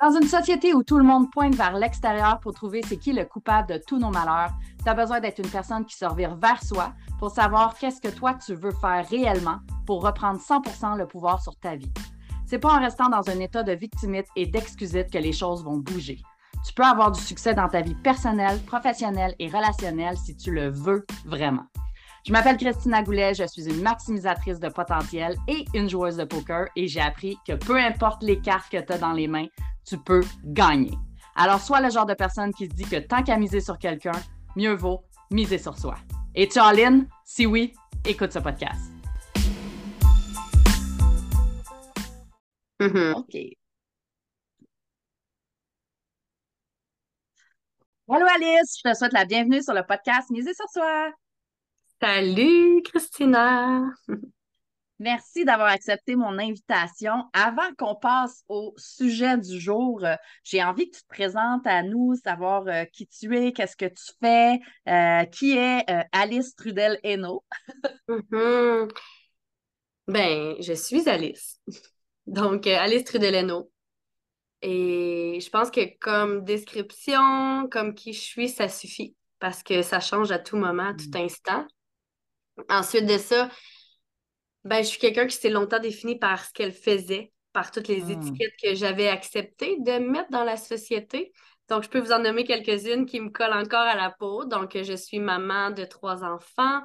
Dans une société où tout le monde pointe vers l'extérieur pour trouver c'est qui le coupable de tous nos malheurs, tu as besoin d'être une personne qui se revire vers soi pour savoir qu'est-ce que toi tu veux faire réellement pour reprendre 100% le pouvoir sur ta vie. C'est pas en restant dans un état de victimite et d'excusite que les choses vont bouger. Tu peux avoir du succès dans ta vie personnelle, professionnelle et relationnelle si tu le veux vraiment. Je m'appelle Christina Goulet, je suis une maximisatrice de potentiel et une joueuse de poker et j'ai appris que peu importe les cartes que tu as dans les mains, tu peux gagner. Alors, sois le genre de personne qui se dit que tant qu'à miser sur quelqu'un, mieux vaut miser sur soi. Et tu en ligne? Si oui, écoute ce podcast. Mhm. OK. Hello Alice, je te souhaite la bienvenue sur le podcast Miser sur soi. Salut, Christina. Merci d'avoir accepté mon invitation. Avant qu'on passe au sujet du jour, euh, j'ai envie que tu te présentes à nous, savoir euh, qui tu es, qu'est-ce que tu fais, euh, qui est Alice Trudel-Hainaut. Mhm. Ben, je suis Alice. Donc, Alice Trudeleno. Et je pense que comme description, comme qui je suis, ça suffit parce que ça change à tout moment, à tout instant. Ensuite de ça, ben, je suis quelqu'un qui s'est longtemps défini par ce qu'elle faisait, par toutes les Mm. étiquettes que j'avais acceptées de mettre dans la société. Donc, je peux vous en nommer quelques-unes qui me collent encore à la peau. Donc, je suis maman de trois enfants,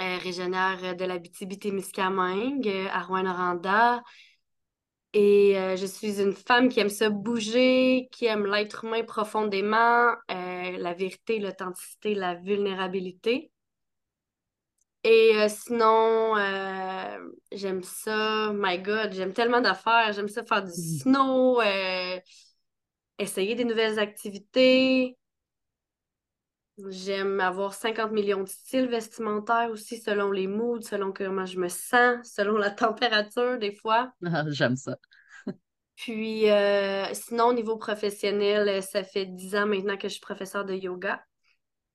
euh, régionnaire de l'Abitibi-Témiscamingue, euh, à Rouyn-Noranda. Et euh, je suis une femme qui aime se bouger, qui aime l'être humain profondément, euh, la vérité, l'authenticité, la vulnérabilité. Et euh, sinon, euh, j'aime ça, my God, j'aime tellement d'affaires, j'aime ça faire du Mhm. snow, euh, essayer des nouvelles activités. J'aime avoir 50 millions de styles vestimentaires aussi, selon les moods, selon comment je me sens, selon la température des fois. J'aime ça. Puis sinon, au niveau professionnel, ça fait 10 ans maintenant que je suis professeure de yoga.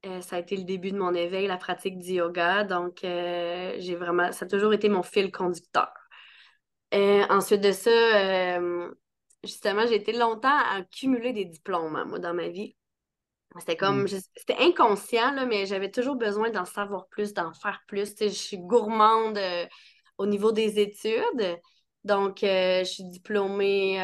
Euh, ça a été le début de mon éveil, la pratique du yoga. Donc, euh, j'ai vraiment, ça a toujours été mon fil conducteur. Euh, ensuite de ça, justement, j'ai été longtemps à cumuler des diplômes, hein, moi, dans ma vie. C'était comme, Mm. c'était inconscient, là, mais j'avais toujours besoin d'en savoir plus, d'en faire plus. Je suis gourmande au niveau des études. Donc, je suis diplômée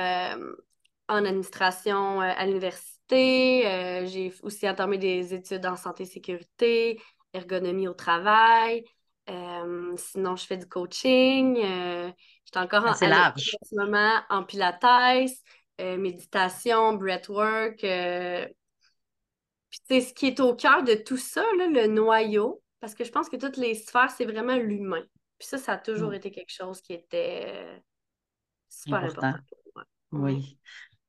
en administration à l'université. Euh, j'ai aussi entamé des études en santé et sécurité, ergonomie au travail. Euh, sinon, je fais du coaching. Euh, j'étais encore en, Assez à large. l'école en ce moment en pilates, méditation, breathwork. puis, tu sais, ce qui est au cœur de tout ça, là, le noyau, parce que je pense que toutes les sphères, c'est vraiment l'humain. Puis ça, ça a toujours Mm. été quelque chose qui était super Important. important pour moi. Oui.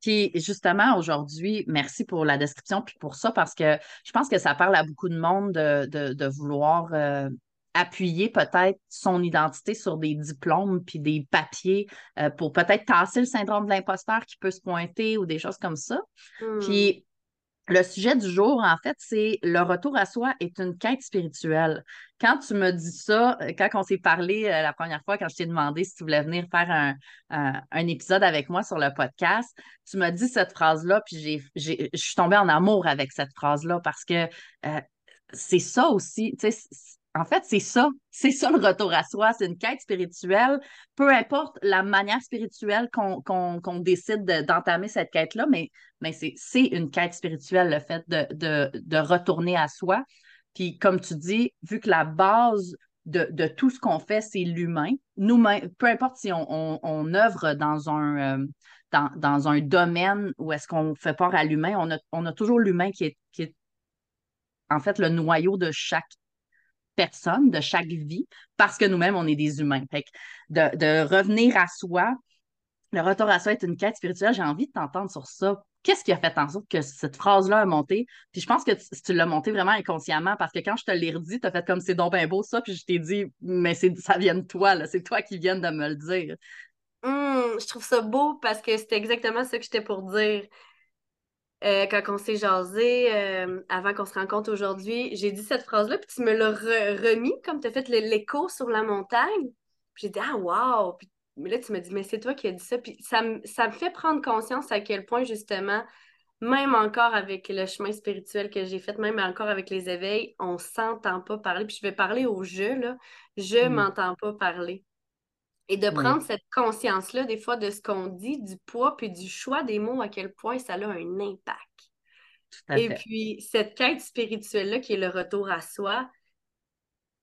Puis justement, aujourd'hui, merci pour la description puis pour ça, parce que je pense que ça parle à beaucoup de monde de, de, de vouloir euh, appuyer peut-être son identité sur des diplômes puis des papiers euh, pour peut-être tasser le syndrome de l'imposteur qui peut se pointer ou des choses comme ça. Hmm. Puis le sujet du jour, en fait, c'est le retour à soi est une quête spirituelle. Quand tu me dis ça, euh, quand on s'est parlé euh, la première fois, quand je t'ai demandé si tu voulais venir faire un, épisode avec moi sur le podcast, tu m'as dit cette phrase-là, puis je suis tombée en amour avec cette phrase-là parce que euh, c'est ça aussi, tu sais, en fait, c'est ça, c'est ça le retour à soi, c'est une quête spirituelle, peu importe la manière spirituelle qu'on décide de- d'entamer cette quête-là, mais, mais c'est une quête spirituelle, le fait de, retourner à soi. Puis comme tu dis, vu que la base de, tout ce qu'on fait, c'est l'humain, nous-mêmes, peu importe si on, on, œuvre dans un, euh, dans, un domaine où est-ce qu'on fait part à l'humain, on a, toujours l'humain qui est en fait le noyau de chaque personne, de chaque vie, parce que nous-mêmes, on est des humains. Fait que de, revenir à soi, le retour à soi est une quête spirituelle. J'ai envie de t'entendre sur ça. Qu'est-ce qui a fait en sorte que cette phrase-là a monté? Puis je pense que tu, tu l'as monté vraiment inconsciemment parce que quand je te l'ai redit, tu as fait comme c'est donc bien beau ça, puis je t'ai dit, mais c'est, ça vient de toi, là. C'est toi qui viens de me le dire. Hmm, je trouve ça beau parce que c'était exactement ce que j'étais pour dire. Euh, quand on s'est jasé, euh, avant qu'on se rencontre aujourd'hui, j'ai dit cette phrase-là, puis tu me l'as re- remis, comme tu as fait l'écho sur la montagne. Puis j'ai dit, ah, wow! Puis mais là, tu me dis, mais c'est toi qui as dit ça. Puis ça, ça me fait prendre conscience à quel point, justement, même encore avec le chemin spirituel que j'ai fait, même encore avec les éveils, on s'entend pas parler. Puis je vais parler au jeu, là. Je mm. m'entends pas parler. Et de prendre cette conscience-là, des fois, de ce qu'on dit, du poids, puis du choix des mots, à quel point ça a un impact. Et puis, cette quête spirituelle-là, qui est le retour à soi,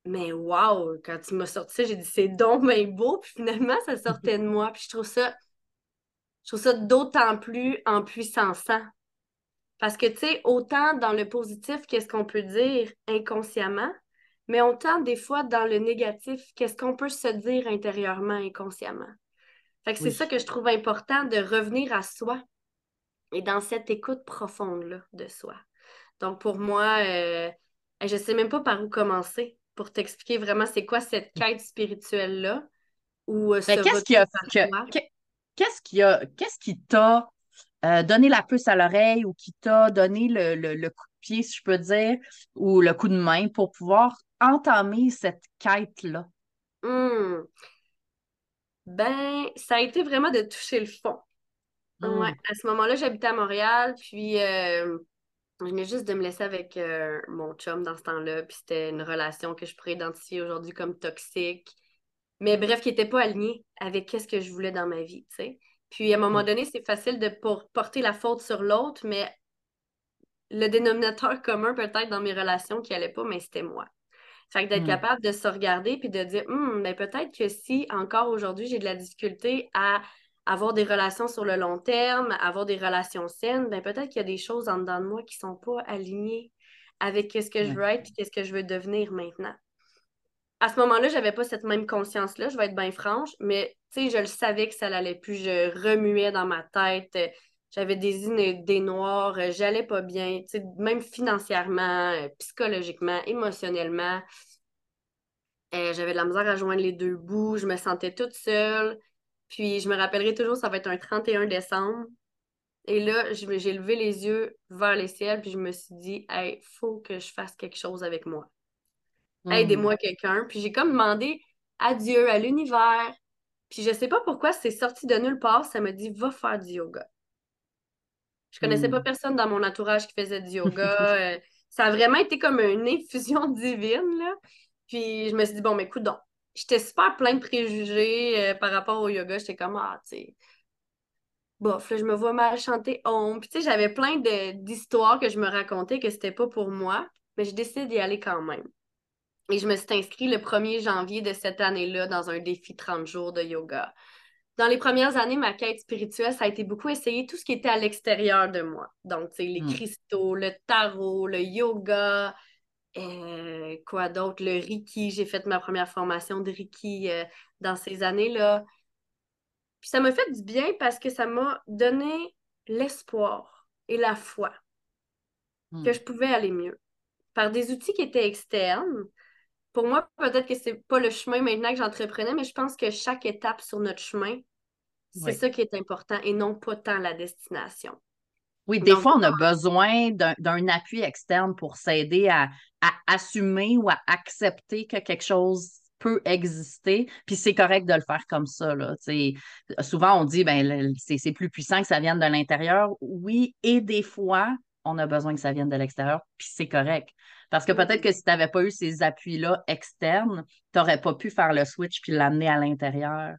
mais wow, quand tu m'as sorti ça, j'ai dit c'est donc bien beau, puis finalement, ça sortait de moi. Puis je trouve ça, je trouve ça d'autant plus en puissance-en. Parce que, tu sais, autant dans le positif, qu'est-ce qu'on peut dire inconsciemment, mais autant des fois dans le négatif, qu'est-ce qu'on peut se dire intérieurement, inconsciemment. Fait que c'est ça que je trouve important de revenir à soi et dans cette écoute profonde-là de soi. Donc, pour moi, euh, je sais même pas par où commencer pour t'expliquer vraiment c'est quoi cette quête spirituelle-là. Ou euh, qu'est-ce qui a, qu'est-ce qui a, qu'est-ce qui t'a euh, donné la puce à l'oreille ou qui t'a donné le, coup de pied, si je peux dire, ou le coup de main pour pouvoir entamer cette quête-là? Hmm. Ben, ça a été vraiment de toucher le fond. Hmm. À ce moment-là, j'habitais à Montréal, puis euh, je venais juste de me laisser avec euh, mon chum dans ce temps-là, puis c'était une relation que je pourrais identifier aujourd'hui comme toxique. Mais bref, qui n'était pas alignée avec ce que je voulais dans ma vie, tu sais. Puis à un moment donné, c'est facile de porter la faute sur l'autre, mais le dénominateur commun peut-être dans mes relations qui n'allait pas, mais c'était moi. Fait que d'être hmm. capable de se regarder puis de dire, hum, ben peut-être que si encore aujourd'hui j'ai de la difficulté à avoir des relations sur le long terme, avoir des relations saines, ben peut-être qu'il y a des choses en dedans de moi qui ne sont pas alignées avec ce que je veux être et ce que je veux devenir maintenant. À ce moment-là, je n'avais pas cette même conscience-là, je vais être bien franche, mais je le savais que ça n'allait plus. Je remuais dans ma tête, j'avais des idées noires, j'allais pas bien, même financièrement, psychologiquement, émotionnellement. Euh, j'avais de la misère à joindre les deux bouts, je me sentais toute seule. Puis je me rappellerai toujours, ça va être un 31 décembre. Et là, j'ai levé les yeux vers les ciels, puis je me suis dit, hey, faut que je fasse quelque chose avec moi. Hmm. Aidez-moi quelqu'un. Puis j'ai comme demandé à Dieu, à l'univers. Puis je sais pas pourquoi c'est sorti de nulle part, ça m'a dit, va faire du yoga. Je connaissais pas hmm. personne dans mon entourage qui faisait du yoga. Euh, ça a vraiment été comme une infusion divine, là. Puis je me suis dit, bon, mais écoute donc, j'étais super plein de préjugés euh, par rapport au yoga. J'étais comme, ah, tu sais, bof, là, je me vois mal chanter Om. Puis, tu sais, j'avais plein d'histoires que je me racontais que c'était pas pour moi, mais j'ai décidé d'y aller quand même. Et je me suis inscrite le 1er janvier de cette année-là dans un défi 30 jours de yoga. Dans les premières années, ma quête spirituelle, ça a été beaucoup essayer tout ce qui était à l'extérieur de moi. Donc, tu sais, les hmm. cristaux, le tarot, le yoga, euh, quoi d'autre? Le Reiki. J'ai fait ma première formation de Reiki euh, dans ces années-là. Puis ça m'a fait du bien parce que ça m'a donné l'espoir et la foi que hmm. je pouvais aller mieux. Par des outils qui étaient externes. Pour moi, peut-être que c'est pas le chemin maintenant que j'entreprenais, mais je pense que chaque étape sur notre chemin, c'est ça qui est important et non pas tant la destination. Oui, des fois, on a besoin d'un appui externe pour s'aider à, assumer ou à accepter que quelque chose peut exister, puis c'est correct de le faire comme ça. Là, souvent, on dit ben c'est plus puissant que ça vienne de l'intérieur. Oui, et des fois, on a besoin que ça vienne de l'extérieur, puis c'est correct. Parce que peut-être que si tu n'avais pas eu ces appuis-là externes, tu n'aurais pas pu faire le switch puis l'amener à l'intérieur.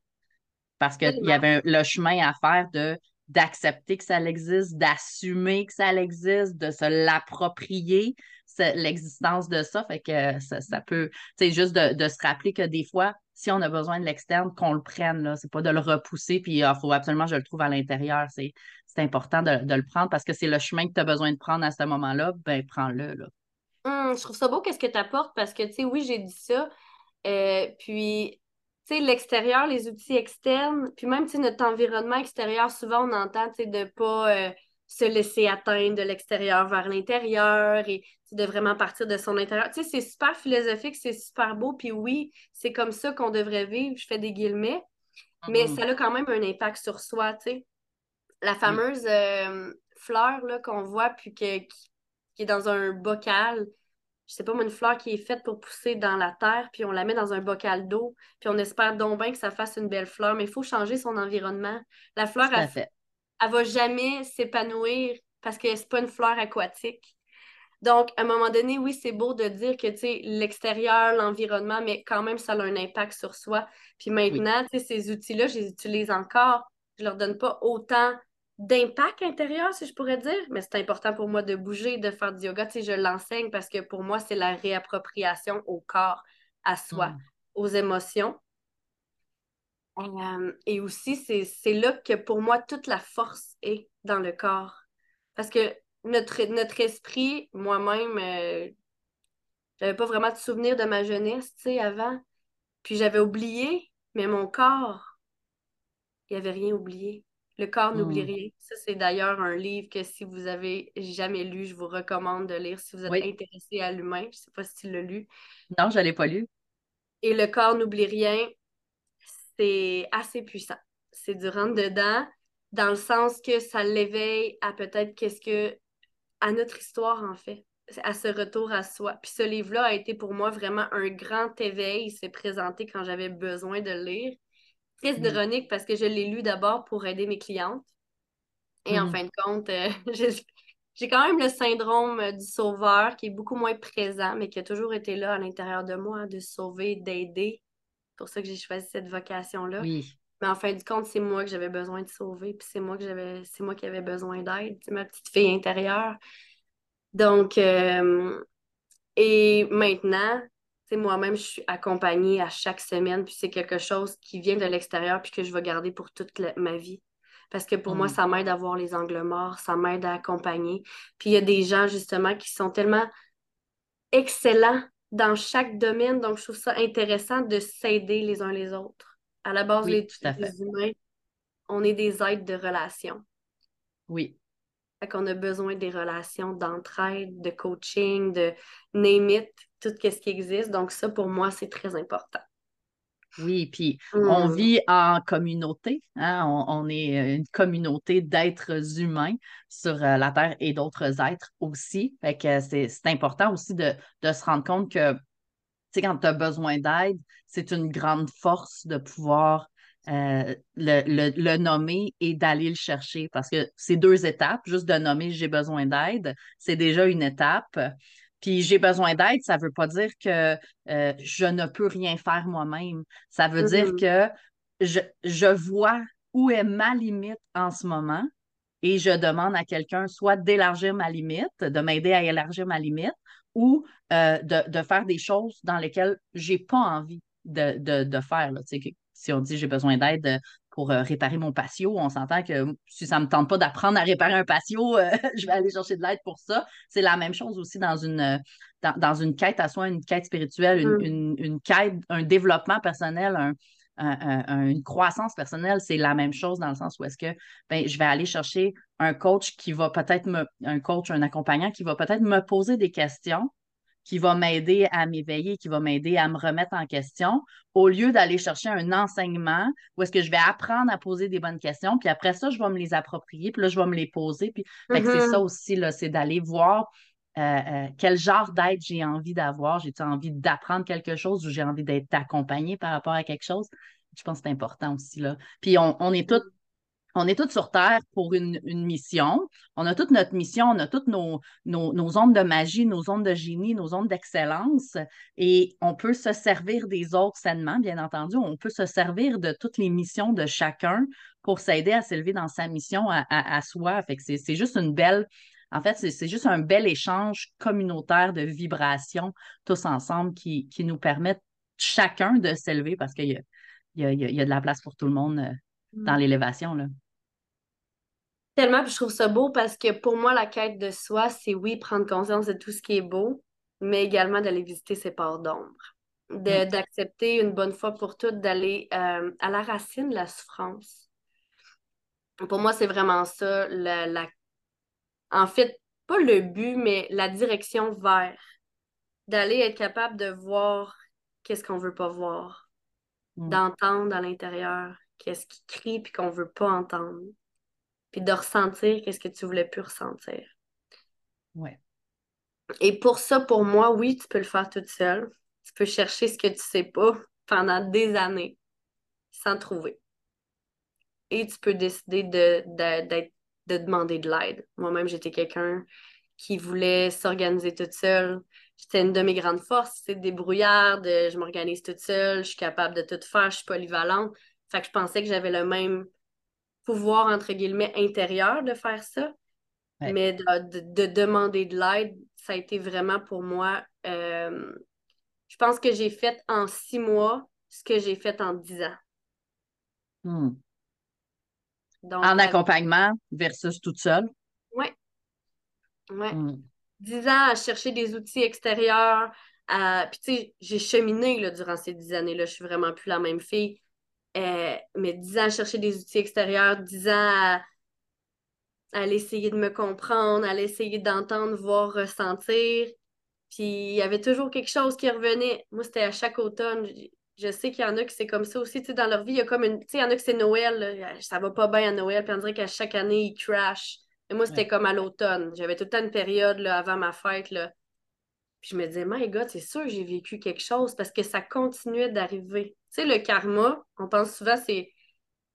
Parce qu'il y avait le chemin à faire de d'accepter que ça existe, d'assumer que ça existe, de se l'approprier, l'existence de ça. Fait que ça, peut, c'est juste de, se rappeler que des fois, si on a besoin de l'externe, qu'on le prenne, là. C'est pas de le repousser, puis il ah, faut absolument que je le trouve à l'intérieur. C'est, important de, le prendre parce que c'est le chemin que tu as besoin de prendre à ce moment-là, ben prends-le. Là. Hum, je trouve ça beau qu'est-ce que tu apportes parce que, tu sais, oui, j'ai dit ça. Euh, puis l'extérieur, les outils externes, puis même, notre environnement extérieur, souvent, on entend, de ne pas euh, se laisser atteindre de l'extérieur vers l'intérieur et de vraiment partir de son intérieur. Tu sais, c'est super philosophique, c'est super beau, puis oui, c'est comme ça qu'on devrait vivre, je fais des guillemets, mais mm-hmm. ça a quand même un impact sur soi, tu sais. La fameuse euh, fleur, là, qu'on voit, puis qui, qui est dans un bocal, je sais pas moi, une fleur qui est faite pour pousser dans la terre, puis on la met dans un bocal d'eau, puis on espère donc bien que ça fasse une belle fleur, mais il faut changer son environnement. La fleur, elle, elle va jamais s'épanouir parce que c'est pas une fleur aquatique. Donc, à un moment donné, oui, c'est beau de dire que l'extérieur, l'environnement, mais quand même, ça a un impact sur soi. Puis maintenant, ces outils-là, je les utilise encore. Je leur donne pas autant d'impact intérieur, si je pourrais dire, mais c'est important pour moi de bouger, de faire du yoga. Tu je l'enseigne parce que pour moi, c'est la réappropriation au corps, à soi, mm. aux émotions. Euh, et aussi, c'est là que pour moi, toute la force est dans le corps. Parce que notre, notre esprit, moi-même, euh, j'avais pas vraiment de souvenir de ma jeunesse, tu sais, avant. Puis j'avais oublié, mais mon corps, il avait rien oublié. Le corps n'oublie hmm. rien. Ça, c'est d'ailleurs un livre que si vous avez jamais lu, je vous recommande de lire si vous êtes intéressé à l'humain. Je ne sais pas si tu l'as lu. Non, je ne l'ai pas lu. Et le corps n'oublie rien, c'est assez puissant. C'est du rentre-dedans, dans le sens que ça l'éveille à peut-être qu'est-ce que. à notre histoire, en fait, à ce retour à soi. Puis ce livre-là a été pour moi vraiment un grand éveil. Il s'est présenté quand j'avais besoin de le lire très mm. ironique parce que je l'ai lu d'abord pour aider mes clientes. Et en mm. fin de compte, euh, j'ai quand même le syndrome euh, du sauveur qui est beaucoup moins présent, mais qui a toujours été là à l'intérieur de moi, de sauver, d'aider. C'est pour ça que j'ai choisi cette vocation-là. Oui. Mais en fin de compte, c'est moi que j'avais besoin de sauver, puis c'est moi que j'avais, c'est moi qui avais besoin d'aide, c'est ma petite fille intérieure. Donc, euh, et maintenant, moi-même, je suis accompagnée à chaque semaine, puis c'est quelque chose qui vient de l'extérieur, puis que je vais garder pour toute ma vie. Parce que pour moi, mm. ça m'aide à voir les angles morts, ça m'aide à accompagner. Puis il y a des gens, justement, qui sont tellement excellents dans chaque domaine, donc je trouve ça intéressant de s'aider les uns les autres. À la base, les, les humains, on est des êtres de relation. Oui. Fait qu'on a besoin des relations d'entraide, de coaching, de name it, tout ce qui existe. Donc, ça, pour moi, c'est très important. Oui, puis on mm. vit en communauté. Hein? On, est une communauté d'êtres humains sur euh, la Terre et d'autres êtres aussi. Fait que c'est important aussi de, se rendre compte que, tu sais, quand tu as besoin d'aide, c'est une grande force de pouvoir euh, le, le, nommer et d'aller le chercher parce que c'est deux étapes. Juste de nommer j'ai besoin d'aide, c'est déjà une étape. Puis j'ai besoin d'aide, ça ne veut pas dire que euh, je ne peux rien faire moi-même. Ça veut dire mm-hmm. que je, je, vois où est ma limite en ce moment et je demande à quelqu'un soit d'élargir ma limite, de m'aider à élargir ma limite ou euh, de, de, faire des choses dans lesquelles je n'ai pas envie de, de, de faire. Là. Si on dit j'ai besoin d'aide pour euh, réparer mon patio. On s'entend que si ça ne me tente pas d'apprendre à réparer un patio, euh, je vais aller chercher de l'aide pour ça. C'est la même chose aussi dans une, euh, dans, une quête à soi, une quête spirituelle, une, mm. quête, un développement personnel, une croissance personnelle. C'est la même chose dans le sens où est-ce que ben, je vais aller chercher un coach qui va peut-être me, un coach, un accompagnant qui va peut-être me poser des questions qui va m'aider à m'éveiller, qui va m'aider à me remettre en question, au lieu d'aller chercher un enseignement où est-ce que je vais apprendre à poser des bonnes questions, puis après ça, je vais me les approprier, puis là, je vais me les poser. Puis c'est mm-hmm. ça aussi, là, c'est d'aller voir euh, euh, quel genre d'aide j'ai envie d'avoir. J'ai envie d'apprendre quelque chose ou j'ai envie d'être accompagnée par rapport à quelque chose? Je pense que c'est important aussi. Là. Puis on, on est tous on est tous sur Terre pour une, mission. On a toute notre mission, on a toutes nos, nos, nos, ondes de magie, nos ondes de génie, nos ondes d'excellence. Et on peut se servir des autres sainement, bien entendu. On peut se servir de toutes les missions de chacun pour s'aider à s'élever dans sa mission à, soi. Fait que c'est juste une belle. En fait, c'est juste un bel échange communautaire de vibrations tous ensemble qui, qui nous permettent chacun de s'élever parce qu'il y a, y, a, y a de la place pour tout le monde euh, dans mm. l'élévation. Tellement, je trouve ça beau parce que pour moi, la quête de soi, c'est oui, prendre conscience de tout ce qui est beau, mais également d'aller visiter ses parts d'ombre. Mm. D'accepter une bonne fois pour toutes d'aller euh, à la racine de la souffrance. Pour moi, c'est vraiment ça. La, En fait, pas le but, mais la direction vers. D'aller être capable de voir qu'est-ce qu'on veut pas voir, mm. d'entendre à l'intérieur, qu'est-ce qui crie puis qu'on veut pas entendre. Puis de ressentir qu'est-ce que tu voulais plus ressentir. Ouais. Et pour ça, pour moi, oui, tu peux le faire toute seule. Tu peux chercher ce que tu sais pas pendant des années sans trouver. Et tu peux décider de, de demander de l'aide. Moi-même, j'étais quelqu'un qui voulait s'organiser toute seule. C'était une de mes grandes forces, c'est débrouillarde, je m'organise toute seule, je suis capable de tout faire, je suis polyvalente. Fait que je pensais que j'avais le même pouvoir, entre guillemets, intérieur de faire ça. Mais de, demander de l'aide, ça a été vraiment pour moi. Euh, je pense que j'ai fait en six mois ce que j'ai fait en dix ans. Hmm. en accompagnement versus toute seule? Oui. Ouais. Hmm. Dix ans à chercher des outils extérieurs. À... Puis, tu sais, j'ai cheminé là, durant ces dix années-là. Je suis vraiment plus la même fille. Euh, mais dix ans à chercher des outils extérieurs, dix ans à, aller essayer de me comprendre, à essayer d'entendre, voir, ressentir. Puis il y avait toujours quelque chose qui revenait. Moi, c'était à chaque automne. Je sais qu'il y en a qui c'est comme ça aussi. Tu sais, dans leur vie, il y a comme une. Tu sais, il y en a qui c'est Noël. Ça va pas bien à Noël. Puis on dirait qu'à chaque année, ils crash. Et moi, c'était comme à l'automne. J'avais tout le temps une période là, avant ma fête. Là. Puis je me disais, my God, c'est sûr que j'ai vécu quelque chose parce que ça continuait d'arriver. Tu sais, le karma, on pense souvent, c'est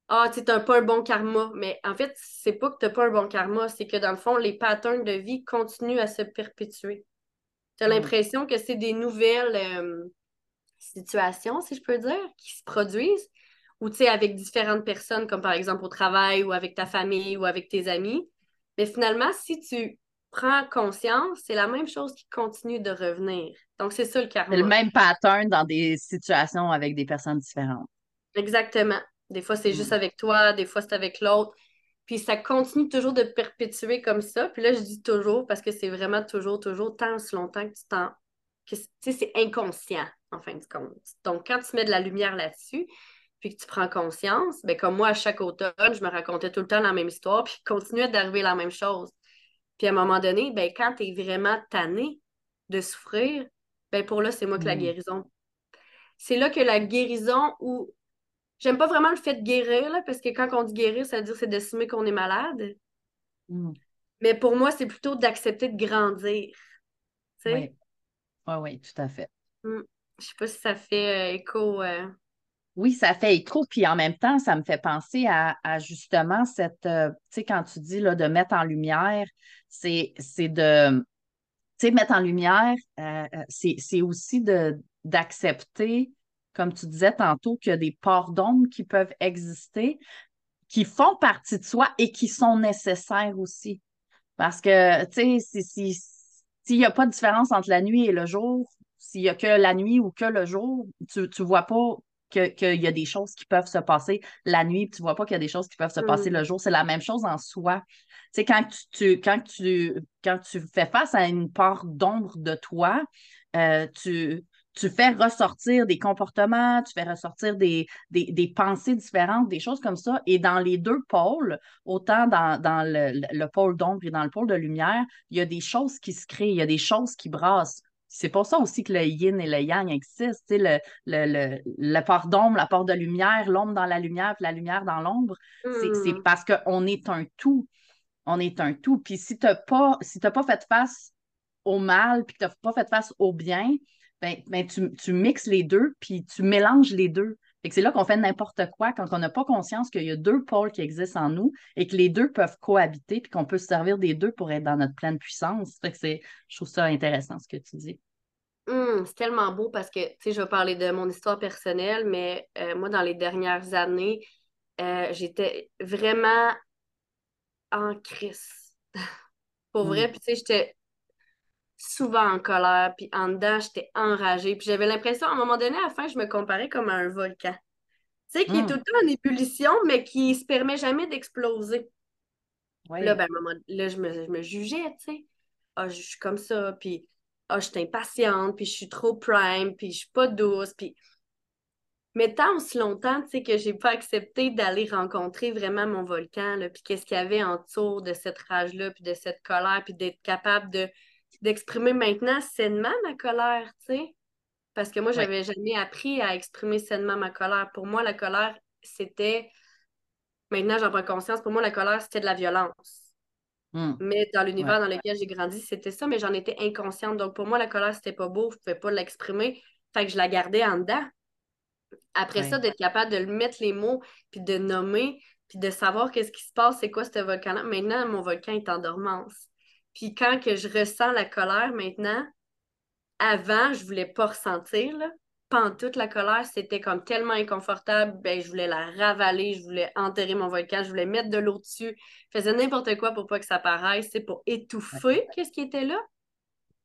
Ah, tu n'as pas un bon karma. Mais en fait, c'est pas que tu n'as pas un bon karma, c'est que dans le fond, les patterns de vie continuent à se perpétuer. Tu as mm. l'impression que c'est des nouvelles euh, situations, si je peux dire, qui se produisent, ou tu sais, avec différentes personnes, comme par exemple au travail, ou avec ta famille, ou avec tes amis. Mais finalement, si tu prends conscience, c'est la même chose qui continue de revenir. Donc, c'est ça le karma. C'est le même pattern dans des situations avec des personnes différentes. Exactement. Des fois, c'est juste hmm. avec toi, des fois, c'est avec l'autre. Puis ça continue toujours de perpétuer comme ça. Puis là, je dis toujours parce que c'est vraiment toujours, toujours, tant aussi longtemps que tu t'en. Tu sais, c'est inconscient, en fin de compte. Donc, quand tu mets de la lumière là-dessus, puis que tu prends conscience, ben comme moi, à chaque automne, je me racontais tout le temps la même histoire, puis continuait d'arriver la même chose. Puis à un moment donné, ben, quand tu es vraiment tanné de souffrir, ben pour là, c'est moi que la mm. guérison. C'est là que la guérison où j'aime pas vraiment le fait de guérir, là, parce que quand on dit guérir, ça veut dire c'est d'estimer qu'on est malade. Mm. Mais pour moi, c'est plutôt d'accepter de grandir. Oui. oui, oui, tout à fait. Mm. Je sais pas si ça fait euh, écho. Euh, oui, ça fait écho, puis en même temps, ça me fait penser à, justement cette, euh, tu sais, quand tu dis là, de mettre en lumière, c'est de, tu sais, mettre en lumière, euh, euh, c'est aussi d'accepter, comme tu disais tantôt, qu'il y a des ports d'ombre qui peuvent exister, qui font partie de soi et qui sont nécessaires aussi. Parce que, tu sais, s'il n'y a pas de différence entre la nuit et le jour, s'il n'y a que la nuit ou que le jour, tu ne vois pas qu'il y a des choses qui peuvent se passer la nuit, puis tu vois pas qu'il y a des choses qui peuvent se passer le mm. jour. C'est la même chose en soi. Tu sais, quand tu, quand, tu, quand tu fais face à une part d'ombre de toi, euh, tu, tu fais ressortir des comportements, tu fais ressortir des, des, pensées différentes, des choses comme ça. Et dans les deux pôles, autant dans, le, le, pôle d'ombre et dans le pôle de lumière, il y a des choses qui se créent, il y a des choses qui brassent. C'est pour ça aussi que le yin et le yang existent. Le, le, le, part d'ombre, la part de lumière, l'ombre dans la lumière, puis la lumière dans l'ombre. C'est hmm. parce qu'on est un tout. On est un tout. Puis si tu n'as pas, si pas fait face au mal, puis que tu n'as pas fait face au bien, ben, ben tu, tu, mixes les deux, puis tu mélanges les deux c'est là qu'on fait n'importe quoi quand on n'a pas conscience qu'il y a deux pôles qui existent en nous et que les deux peuvent cohabiter puis qu'on peut se servir des deux pour être dans notre pleine puissance. Fait que c'est, je trouve ça intéressant ce que tu dis. Hum, c'est tellement beau parce que, tu sais, je vais parler de mon histoire personnelle, mais euh, moi, dans les dernières années, euh, j'étais vraiment en crise. Pour vrai, hum. puis tu sais, j'étais souvent en colère, puis en dedans, j'étais enragée. Puis j'avais l'impression, à un moment donné, à la fin, je me comparais comme à un volcan. Tu sais, qui est hmm. tout le temps en ébullition, mais qui se permet jamais d'exploser. Là, ben, là, je me, jugeais, tu sais. Ah, je suis comme ça, puis ah, je suis impatiente, puis je suis trop prime, puis je suis pas douce, puis... Mais tant aussi longtemps, tu sais, que j'ai pas accepté d'aller rencontrer vraiment mon volcan, là, puis qu'est-ce qu'il y avait en dessous de cette rage-là, puis de cette colère, puis d'être capable de d'exprimer maintenant sainement ma colère, tu sais. Parce que moi, j'avais jamais appris à exprimer sainement ma colère. Pour moi, la colère, c'était. Maintenant, j'en prends conscience. Pour moi, la colère, c'était de la violence. Hmm. Mais dans l'univers dans lequel j'ai grandi, c'était ça, mais j'en étais inconsciente. Donc pour moi, la colère, c'était pas beau, je pouvais pas l'exprimer. Fait que je la gardais en dedans. Après ça, d'être capable de le mettre les mots, puis de nommer, puis de savoir qu'est-ce qui se passe, c'est quoi ce volcan-là. Maintenant, mon volcan est en dormance. Puis quand que je ressens la colère maintenant, avant, je voulais pas ressentir, là. Pendant toute la colère, c'était comme tellement inconfortable, ben, je voulais la ravaler, je voulais enterrer mon volcan, je voulais mettre de l'eau dessus. Je faisais n'importe quoi pour pas que ça paraisse, c'est pour étouffer qu'est-ce qui était là.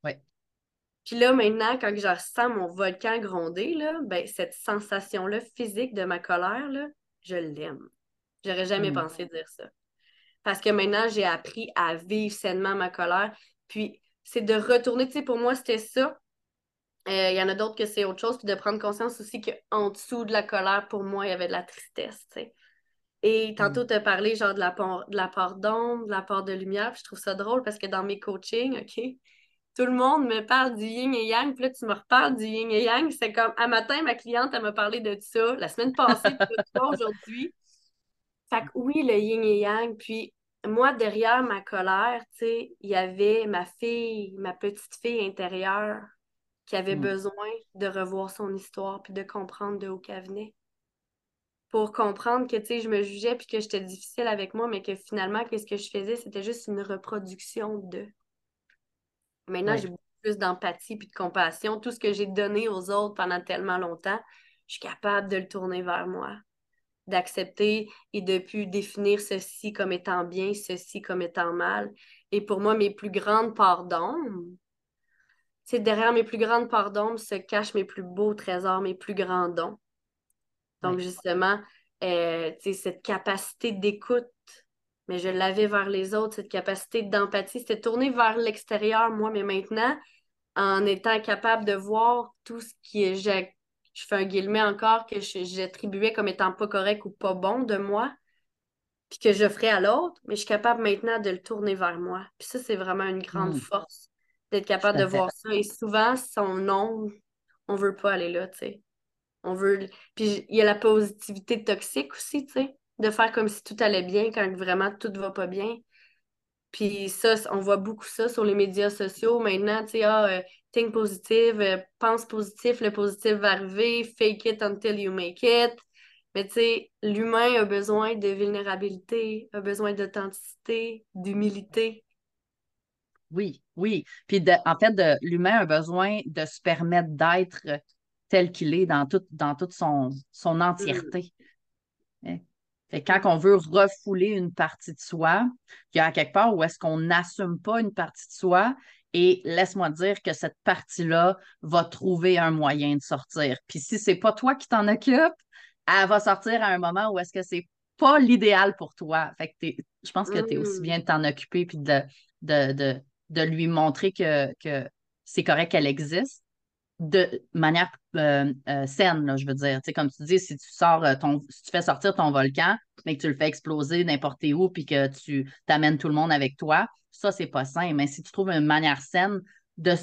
Oui. Puis là, maintenant, quand je ressens mon volcan gronder, là, ben, cette sensation-là physique de ma colère, là, je l'aime. J'aurais jamais hmm. pensé dire ça. Parce que maintenant, j'ai appris à vivre sainement ma colère. Puis, c'est de retourner, tu sais, pour moi, c'était ça. Euh, il y en a d'autres que c'est autre chose. Puis de prendre conscience aussi qu'en dessous de la colère, pour moi, il y avait de la tristesse, tu sais. Et tantôt, hmm. tu as parlé genre de la, de la part d'ombre, de la part de lumière. Puis je trouve ça drôle parce que dans mes coachings, OK, tout le monde me parle du yin et yang, puis là, tu me reparles du yin et yang. C'est comme, un matin, ma cliente, elle m'a parlé de ça, la semaine passée, aujourd'hui. Fait que oui, le yin et yang. Puis moi, derrière ma colère, tu sais, il y avait ma fille, ma petite fille intérieure qui avait mm. besoin de revoir son histoire puis de comprendre de où qu'elle venait. Pour comprendre que, tu sais, je me jugeais puis que j'étais difficile avec moi, mais que finalement, qu'est-ce que je faisais, c'était juste une reproduction de. Maintenant, j'ai beaucoup plus d'empathie puis de compassion. Tout ce que j'ai donné aux autres pendant tellement longtemps, je suis capable de le tourner vers moi, d'accepter et de plus définir ceci comme étant bien, ceci comme étant mal. Et pour moi, mes plus grandes parts d'ombre, c'est derrière mes plus grandes parts d'ombre se cachent mes plus beaux trésors, mes plus grands dons. Donc, justement, euh, cette capacité d'écoute mais je l'avais vers les autres, cette capacité d'empathie. C'était tourné vers l'extérieur, moi, mais maintenant, en étant capable de voir tout ce qui est, je, fais un guillemet encore, que j'attribuais comme étant pas correct ou pas bon de moi, puis que je ferais à l'autre, mais je suis capable maintenant de le tourner vers moi. Puis ça, c'est vraiment une grande hmm. force d'être capable de voir ça. Et souvent, son nom, on veut pas aller là, tu sais. On veut. Puis il y a la positivité toxique aussi, tu sais de faire comme si tout allait bien quand vraiment tout va pas bien. Puis ça, on voit beaucoup ça sur les médias sociaux maintenant, tu sais, ah, euh, think positive, euh, pense positif, le positif va arriver, fake it until you make it. Mais tu sais, l'humain a besoin de vulnérabilité, a besoin d'authenticité, d'humilité. Oui, oui. Puis en fait, l'humain a besoin de se permettre d'être tel qu'il est dans, tout, dans toute son, son mm. Quand on veut refouler une partie de soi, il y a quelque part où est-ce qu'on n'assume pas une partie de soi et laisse-moi dire que cette partie-là va trouver un moyen de sortir. Puis si c'est pas toi qui t'en occupe, elle va sortir à un moment où est-ce que c'est pas l'idéal pour toi. Fait que je pense que tu es aussi mm. bien de t'en occuper puis de, de, de, lui montrer que, que c'est correct qu'elle existe de manière euh, euh, saine, je veux dire. comme tu dis, si tu sors euh, ton, si tu fais sortir ton volcan, mais que tu le fais exploser n'importe où, puis que tu t'amènes tout le monde avec toi, ça, c'est pas sain. Mais si tu trouves une manière saine de,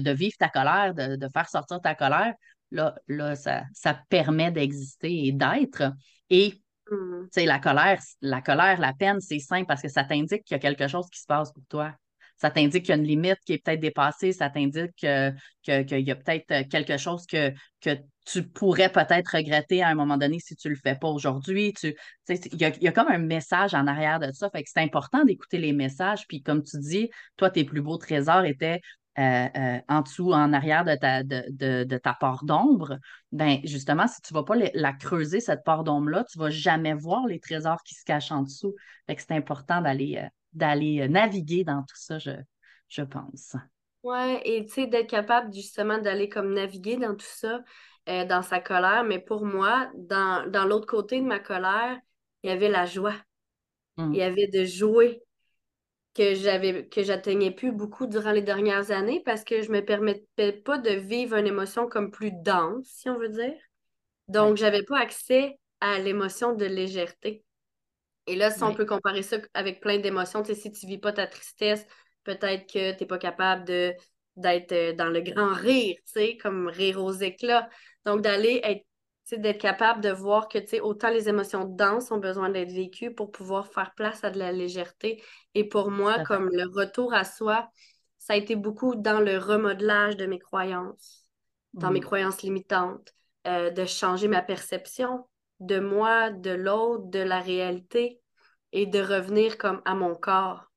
de, vivre ta colère, de, faire sortir ta colère, là, là ça, ça permet d'exister et d'être. Et mm. la colère, la colère, la peine, c'est sain parce que ça t'indique qu'il y a quelque chose qui se passe pour toi ça t'indique qu'il y a une limite qui est peut-être dépassée, ça t'indique qu'il y a peut-être euh, quelque chose que, que tu pourrais peut-être regretter à un moment donné si tu ne le fais pas aujourd'hui. Il, y a, comme un message en arrière de ça. Fait que c'est important d'écouter les messages. Puis comme tu dis, toi, tes plus beaux trésors étaient euh, euh, en dessous, en arrière de ta, de, de, ta part d'ombre, ben justement, si tu ne vas pas la creuser, cette part d'ombre-là, tu ne vas jamais voir les trésors qui se cachent en dessous. Fait que c'est important d'aller d'aller euh, naviguer dans tout ça, je, je pense. Oui, et tu sais, d'être capable justement d'aller comme naviguer dans tout ça, euh, dans sa colère. Mais pour moi, dans, l'autre côté de ma colère, il y avait la joie. Hum. Il y avait de jouer que j'avais que j'atteignais plus beaucoup durant les dernières années parce que je me permettais pas de vivre une émotion comme plus dense, si on veut dire. Donc, j'avais pas accès à l'émotion de légèreté. Et là, si on peut comparer ça avec plein d'émotions, si tu vis pas ta tristesse, peut-être que tu n'es pas capable de d'être euh, dans le grand rire, comme rire aux éclats. Donc, d'aller être d'être capable de voir que autant les émotions denses ont besoin d'être vécues pour pouvoir faire place à de la légèreté. Et pour moi, comme le retour à soi, ça a été beaucoup dans le remodelage de mes croyances, dans mes croyances limitantes, euh, de changer ma perception de moi, de l'autre, de la réalité et de revenir comme à mon corps.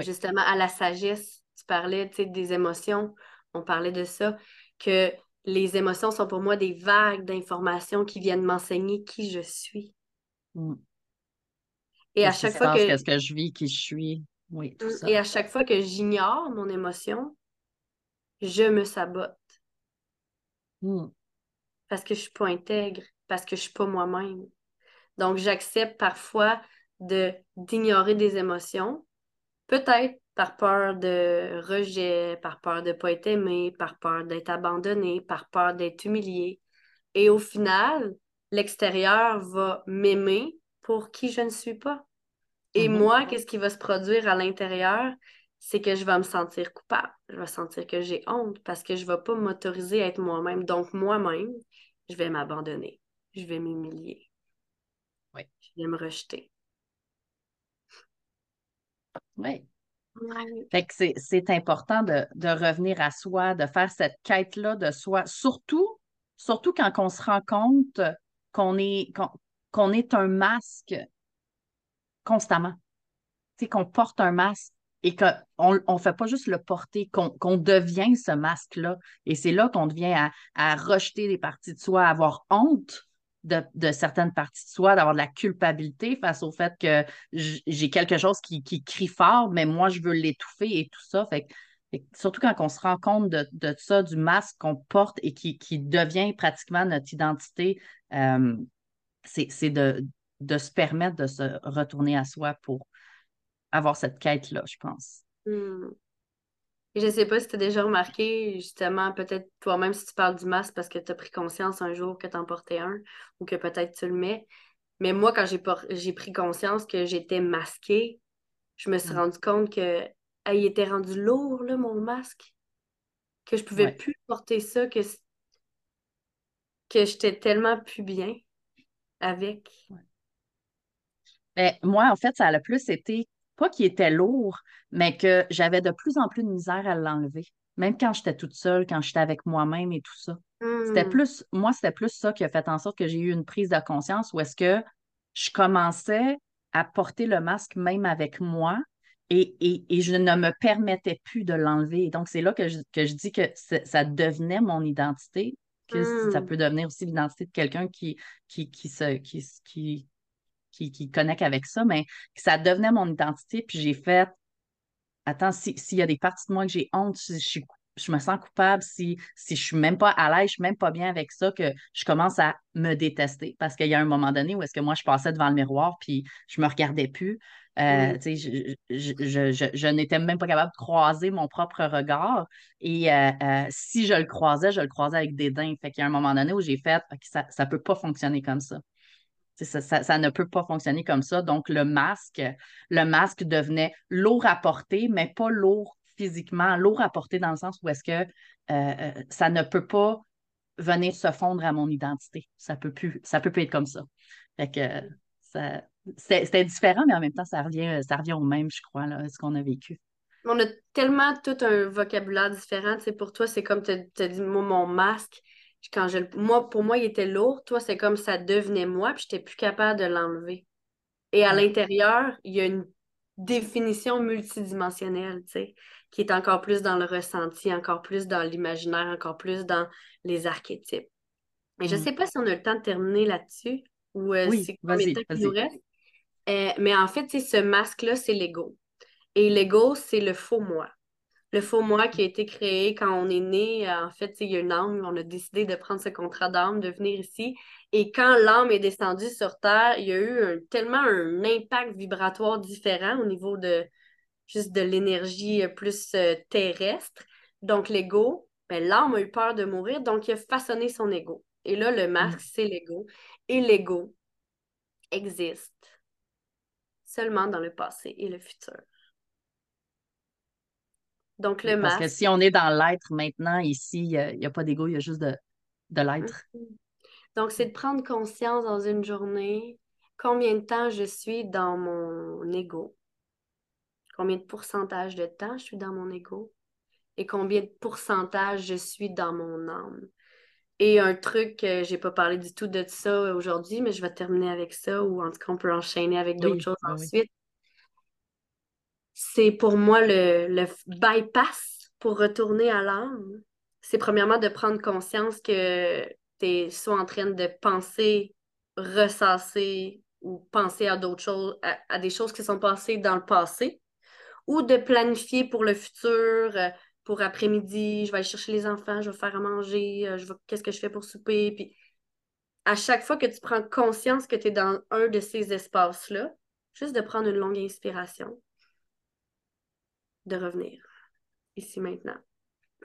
Justement, à la sagesse, tu parlais des émotions, on parlait de ça, que les émotions sont pour moi des vagues d'informations qui viennent m'enseigner qui je suis. Mm. Et, à chaque fois que... Qu'est-ce que je vis, qui je suis. Oui, tout mm. ça. Et à chaque fois que j'ignore mon émotion, je me sabote. Mm. Parce que je suis pas intègre, parce que je suis pas moi-même. Donc, j'accepte parfois de d'ignorer des émotions, peut-être par peur de rejet, par peur de ne pas être aimé, par peur d'être abandonné, par peur d'être humilié. Et au final, l'extérieur va m'aimer pour qui je ne suis pas. Et mm-hmm. moi, qu'est-ce qui va se produire à l'intérieur? C'est que je vais me sentir coupable. Je vais sentir que j'ai honte parce que je ne vais pas m'autoriser à être moi-même. Donc, moi-même, je vais m'abandonner. Je vais m'humilier. Oui. Je vais me rejeter. Oui. Fait que c'est important de, revenir à soi, de faire cette quête-là de soi, surtout, surtout quand on se rend compte qu'on est, qu'on est un masque constamment. Tu qu'on porte un masque et qu'on ne fait pas juste le porter, qu'on devient ce masque-là. Et c'est là qu'on devient à, à, rejeter des parties de soi, à avoir honte de, certaines parties de soi, d'avoir de la culpabilité face au fait que j'ai quelque chose qui, crie fort, mais moi, je veux l'étouffer et tout ça. Fait, surtout quand on se rend compte de, ça, du masque qu'on porte et qui, devient pratiquement notre identité, euh, c'est de, de se permettre de se retourner à soi pour avoir cette quête-là, je pense. Hmm. Je ne sais pas si tu as déjà remarqué, justement, peut-être toi-même si tu parles du masque parce que tu as pris conscience un jour que tu en portais un ou que peut-être tu le mets. Mais moi, quand j'ai, pris conscience que j'étais masquée, je me suis mm. rendu compte que il était rendu lourd, là, mon masque. Que je pouvais plus porter ça, que, que j'étais tellement plus bien avec. Ben, moi, en fait, ça a le plus été pas qu'il était lourd, mais que j'avais de plus en plus de misère à l'enlever. Même quand j'étais toute seule, quand j'étais avec moi-même et tout ça. C'était hmm. plus, moi, c'était plus ça qui a fait en sorte que j'ai eu une prise de conscience où est-ce que je commençais à porter le masque même avec moi et, je ne me permettais plus de l'enlever. Donc, c'est là que je, dis que ça devenait mon identité, que ça hmm. peut devenir aussi l'identité de quelqu'un qui, qui, qui, se, qui, qui, qui, qui connecte avec ça, mais ça devenait mon identité. Puis j'ai fait, attends, s'il y a des parties de moi que j'ai honte, je, je, me sens coupable, si, si je suis même pas à l'aise, je suis même pas bien avec ça, que je commence à me détester. Parce qu'il y a un moment donné où est-ce que moi, je passais devant le miroir, puis je me regardais plus. Euh, je, je, n'étais même pas capable de croiser mon propre regard. Et euh, euh, si je le croisais, je le croisais avec dédain. Fait qu'il y a un moment donné où j'ai fait ça ne peut pas fonctionner comme ça. Ça, ne peut pas fonctionner comme ça. Donc, le masque, le masque devenait lourd à porter, mais pas lourd physiquement, lourd à porter dans le sens où est-ce que euh, euh, ça ne peut pas venir se fondre à mon identité. Ça peut ça peut plus être comme ça. Fait que c'était différent, mais en même temps, ça revient, ça revient au même, je crois, là, ce qu'on a vécu. On a tellement tout un vocabulaire différent. pour toi, c'est comme tu as dit, mon masque quand je moi, pour moi, il était lourd. Toi, c'est comme ça devenait moi, puis je n'étais plus capable de l'enlever. Et à l'intérieur, il y a une définition multidimensionnelle, tu sais, qui est encore plus dans le ressenti, encore plus dans l'imaginaire, encore plus dans les archétypes. Mais je ne mm. sais pas si on a le temps de terminer là-dessus ou euh, c'est combien de temps qu'il nous reste? Euh, mais en fait, ce masque-là, c'est l'ego. Et l'ego, c'est le faux moi le faux moi qui a été créé quand on est né. En fait, il y a une âme, on a décidé de prendre ce contrat d'âme, de venir ici. Et quand l'âme est descendue sur Terre, il y a eu tellement un impact vibratoire différent au niveau de juste de l'énergie euh, plus euh, terrestre. Donc, l'ego, ben, l'âme a eu peur de mourir, donc il a façonné son ego. Et là, le masque, mm. c'est l'ego. Et l'ego existe seulement dans le passé et le futur. Donc, le Parce que si on est dans l'être maintenant, ici, il n'y a, pas d'ego, il y a juste de, de l'être. Mm-hmm. Donc, c'est de prendre conscience dans une journée combien de temps je suis dans mon ego, combien de pourcentage de temps je suis dans mon ego et combien de pourcentage je suis dans mon âme. Et un truc, je j'ai pas parlé du tout de ça aujourd'hui, mais je vais terminer avec ça, ou en tout cas, on peut enchaîner avec d'autres choses ensuite. C'est pour moi le, bypass pour retourner à l'âme. C'est premièrement de prendre conscience que tu es soit en train de penser, ressasser ou penser à d'autres choses, à, des choses qui sont passées dans le passé, ou de planifier pour le futur, euh, pour après-midi, je vais aller chercher les enfants, je vais faire à manger, euh, je vais qu'est-ce que je fais pour souper. Puis à chaque fois que tu prends conscience que tu es dans un de ces espaces-là, juste de prendre une longue inspiration, de revenir ici maintenant.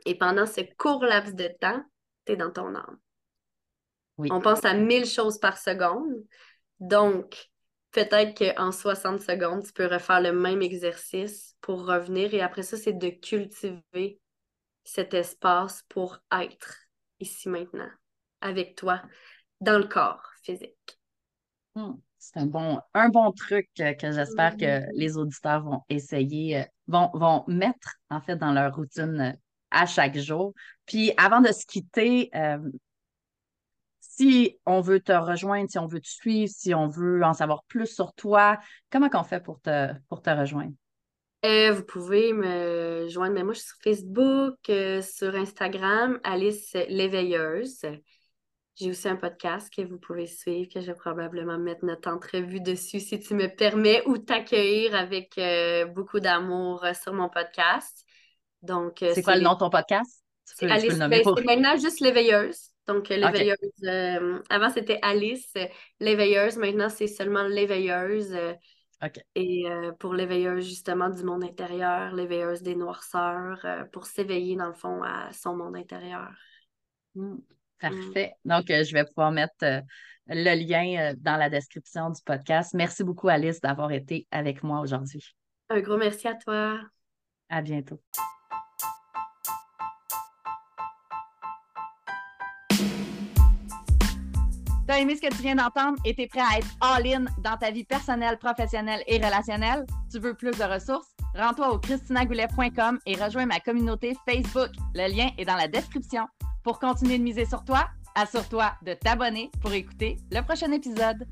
Et pendant ce court laps de temps, tu es dans ton âme. On pense à mille choses par seconde. Donc, peut-être qu'en 60 secondes, tu peux refaire le même exercice pour revenir. Et après ça, c'est de cultiver cet espace pour être ici maintenant, avec toi, dans le corps physique. Hmm, c'est un bon, un bon truc que j'espère que les auditeurs vont essayer, euh, vont, vont mettre en fait dans leur routine euh, à chaque jour. Puis avant de se quitter, euh, si on veut te rejoindre, si on veut te suivre, si on veut en savoir plus sur toi, comment on fait pour te, pour te rejoindre? Euh, vous pouvez me joindre, mais moi je suis sur Facebook, euh, sur Instagram, Alice l'éveilleuse. J'ai aussi un podcast que vous pouvez suivre, que je vais probablement mettre notre entrevue dessus si tu me permets, ou t'accueillir avec euh, beaucoup d'amour sur mon podcast. Donc, c'est quoi le nom de ton podcast? Alice, C'est maintenant juste l'éveilleuse. Donc, l'éveilleuse, euh, avant c'était Alice, l'éveilleuse, maintenant c'est seulement l'éveilleuse. Euh, et euh, pour l'éveilleuse justement du monde intérieur, l'éveilleuse des noirceurs, pour s'éveiller dans le fond à son monde intérieur. Hmm, parfait. Hmm. Donc, je vais pouvoir mettre le lien dans la description du podcast. Merci beaucoup, Alice, d'avoir été avec moi aujourd'hui. Un gros merci à toi. À bientôt. T'as aimé ce que tu viens d'entendre? Et t'es prêt à être all-in dans ta vie personnelle, professionnelle et relationnelle? Tu veux plus de ressources? Rends-toi au christinagoulet.com et rejoins ma communauté Facebook. Le lien est dans la description. Pour continuer de miser sur toi, assure-toi de t'abonner pour écouter le prochain épisode.